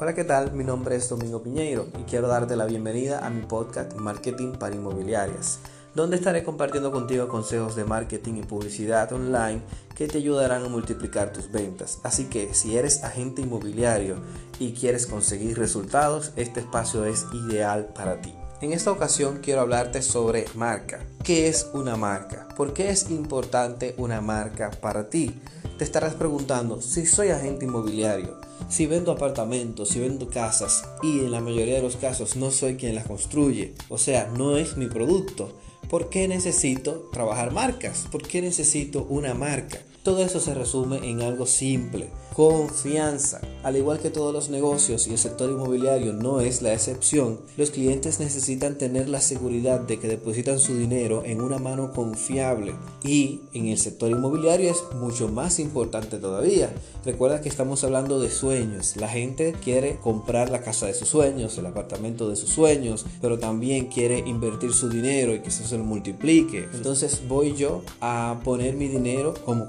Hola, ¿qué tal? Mi nombre es Domingo Piñeiro y quiero darte la bienvenida a mi podcast Marketing para Inmobiliarias, donde estaré compartiendo contigo consejos de marketing y publicidad online que te ayudarán a multiplicar tus ventas. Así que si eres agente inmobiliario y quieres conseguir resultados, este espacio es ideal para ti. En esta ocasión quiero hablarte sobre marca. ¿Qué es una marca? ¿Por qué es importante una marca para ti? Te estarás preguntando, si soy agente inmobiliario, si vendo apartamentos, si vendo casas y en la mayoría de los casos no soy quien las construye, o sea, no es mi producto, ¿por qué necesito trabajar marcas? ¿Por qué necesito una marca? Todo eso se resume en algo simple, confianza. Al igual que todos los negocios y el sector inmobiliario no es la excepción, los clientes necesitan tener la seguridad de que depositan su dinero en una mano confiable y en el sector inmobiliario es mucho más importante todavía. Recuerda que estamos hablando de sueños. La gente quiere comprar la casa de sus sueños, el apartamento de sus sueños, pero también quiere invertir su dinero y que eso se multiplique. Entonces voy yo a poner mi dinero como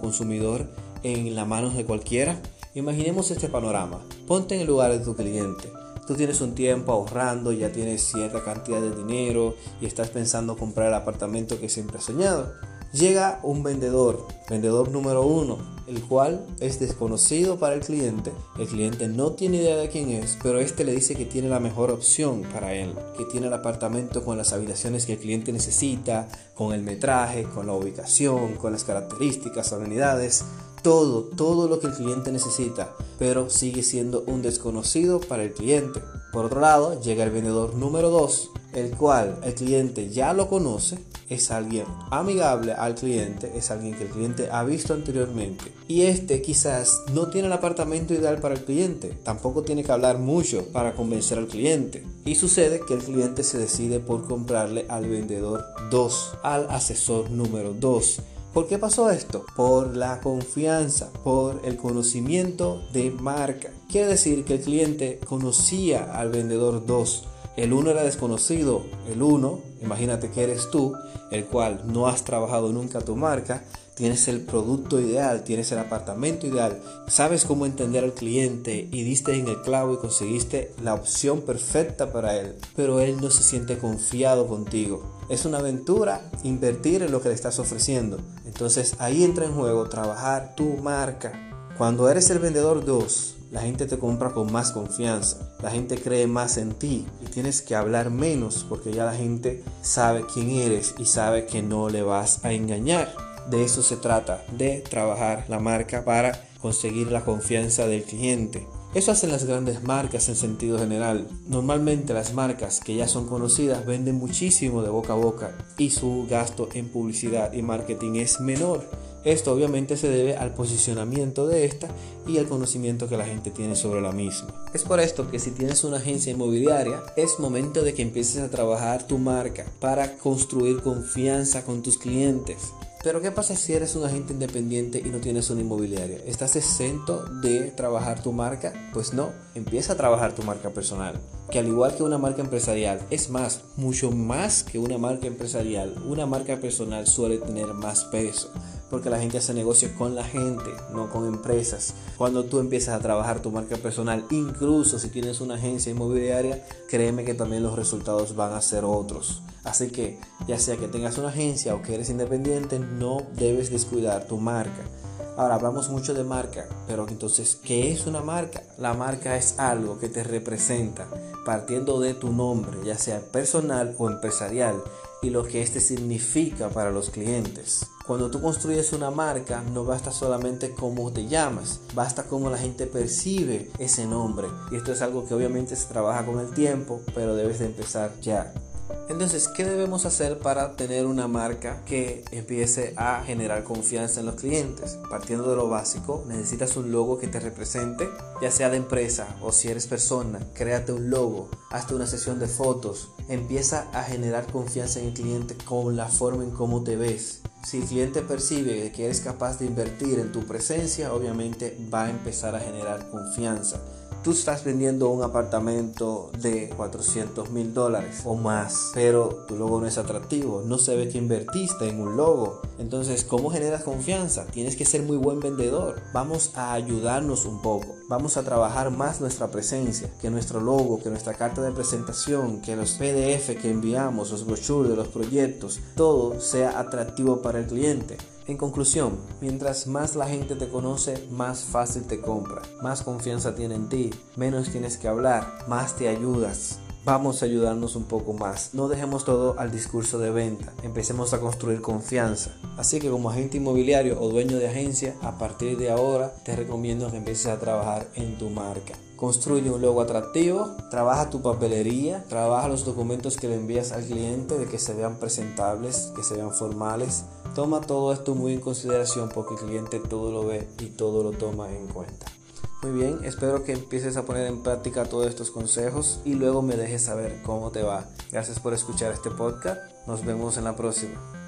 en las manos de cualquiera? Imaginemos este panorama. Ponte en el lugar de tu cliente. Tú tienes un tiempo ahorrando, ya tienes cierta cantidad de dinero y estás pensando comprar el apartamento que siempre has soñado. Llega un vendedor, vendedor número uno, el cual es desconocido para el cliente. El cliente no tiene idea de quién es, pero este le dice que tiene la mejor opción para él, que tiene el apartamento con las habitaciones que el cliente necesita, con el metraje, con la ubicación, con las características, amenidades, todo, todo lo que el cliente necesita, pero sigue siendo un desconocido para el cliente. Por otro lado, llega el vendedor número 2, el cual el cliente ya lo conoce, es alguien amigable al cliente, es alguien que el cliente ha visto anteriormente. Y este quizás no tiene el apartamento ideal para el cliente, tampoco tiene que hablar mucho para convencer al cliente. Y sucede que el cliente se decide por comprarle al vendedor 2, al asesor número 2. ¿Por qué pasó esto? Por la confianza, por el conocimiento de marca. Quiere decir que el cliente conocía al vendedor 2 el uno era desconocido, el uno, imagínate que eres tú, el cual no has trabajado nunca tu marca, tienes el producto ideal, tienes el apartamento ideal, sabes cómo entender al cliente y diste en el clavo y conseguiste la opción perfecta para él, pero él no se siente confiado contigo. Es una aventura invertir en lo que le estás ofreciendo. Entonces ahí entra en juego trabajar tu marca. Cuando eres el vendedor 2, la gente te compra con más confianza, la gente cree más en ti y tienes que hablar menos porque ya la gente sabe quién eres y sabe que no le vas a engañar. De eso se trata, de trabajar la marca para conseguir la confianza del cliente. Eso hacen las grandes marcas en sentido general. Normalmente las marcas que ya son conocidas venden muchísimo de boca a boca y su gasto en publicidad y marketing es menor. Esto obviamente se debe al posicionamiento de esta y al conocimiento que la gente tiene sobre la misma. Es por esto que si tienes una agencia inmobiliaria, es momento de que empieces a trabajar tu marca para construir confianza con tus clientes. Pero ¿qué pasa si eres un agente independiente y no tienes una inmobiliaria? ¿Estás exento de trabajar tu marca? Pues no, empieza a trabajar tu marca personal. Que al igual que una marca empresarial, es más, mucho más que una marca empresarial, una marca personal suele tener más peso. Porque la gente hace negocios con la gente, no con empresas. Cuando tú empiezas a trabajar tu marca personal, incluso si tienes una agencia inmobiliaria, créeme que también los resultados van a ser otros. Así que, ya sea que tengas una agencia o que eres independiente, no debes descuidar tu marca. Ahora hablamos mucho de marca, pero entonces, ¿qué es una marca? La marca es algo que te representa partiendo de tu nombre, ya sea personal o empresarial, y lo que este significa para los clientes. Cuando tú construyes una marca, no basta solamente cómo te llamas, basta cómo la gente percibe ese nombre. Y esto es algo que obviamente se trabaja con el tiempo, pero debes de empezar ya. Entonces, ¿qué debemos hacer para tener una marca que empiece a generar confianza en los clientes? Partiendo de lo básico, necesitas un logo que te represente, ya sea de empresa o si eres persona, créate un logo, hazte una sesión de fotos, empieza a generar confianza en el cliente con la forma en cómo te ves. Si el cliente percibe que eres capaz de invertir en tu presencia, obviamente va a empezar a generar confianza. Tú estás vendiendo un apartamento de 400 mil dólares o más, pero tu logo no es atractivo, no se ve que invertiste en un logo. Entonces, ¿cómo generas confianza? Tienes que ser muy buen vendedor. Vamos a ayudarnos un poco. Vamos a trabajar más nuestra presencia, que nuestro logo, que nuestra carta de presentación, que los PDF que enviamos, los brochures de los proyectos, todo sea atractivo para el cliente. En conclusión, mientras más la gente te conoce, más fácil te compra, más confianza tiene en ti, menos tienes que hablar, más te ayudas. Vamos a ayudarnos un poco más. No dejemos todo al discurso de venta. Empecemos a construir confianza. Así que como agente inmobiliario o dueño de agencia, a partir de ahora te recomiendo que empieces a trabajar en tu marca. Construye un logo atractivo, trabaja tu papelería, trabaja los documentos que le envías al cliente de que se vean presentables, que se vean formales. Toma todo esto muy en consideración porque el cliente todo lo ve y todo lo toma en cuenta. Muy bien, espero que empieces a poner en práctica todos estos consejos y luego me dejes saber cómo te va. Gracias por escuchar este podcast. Nos vemos en la próxima.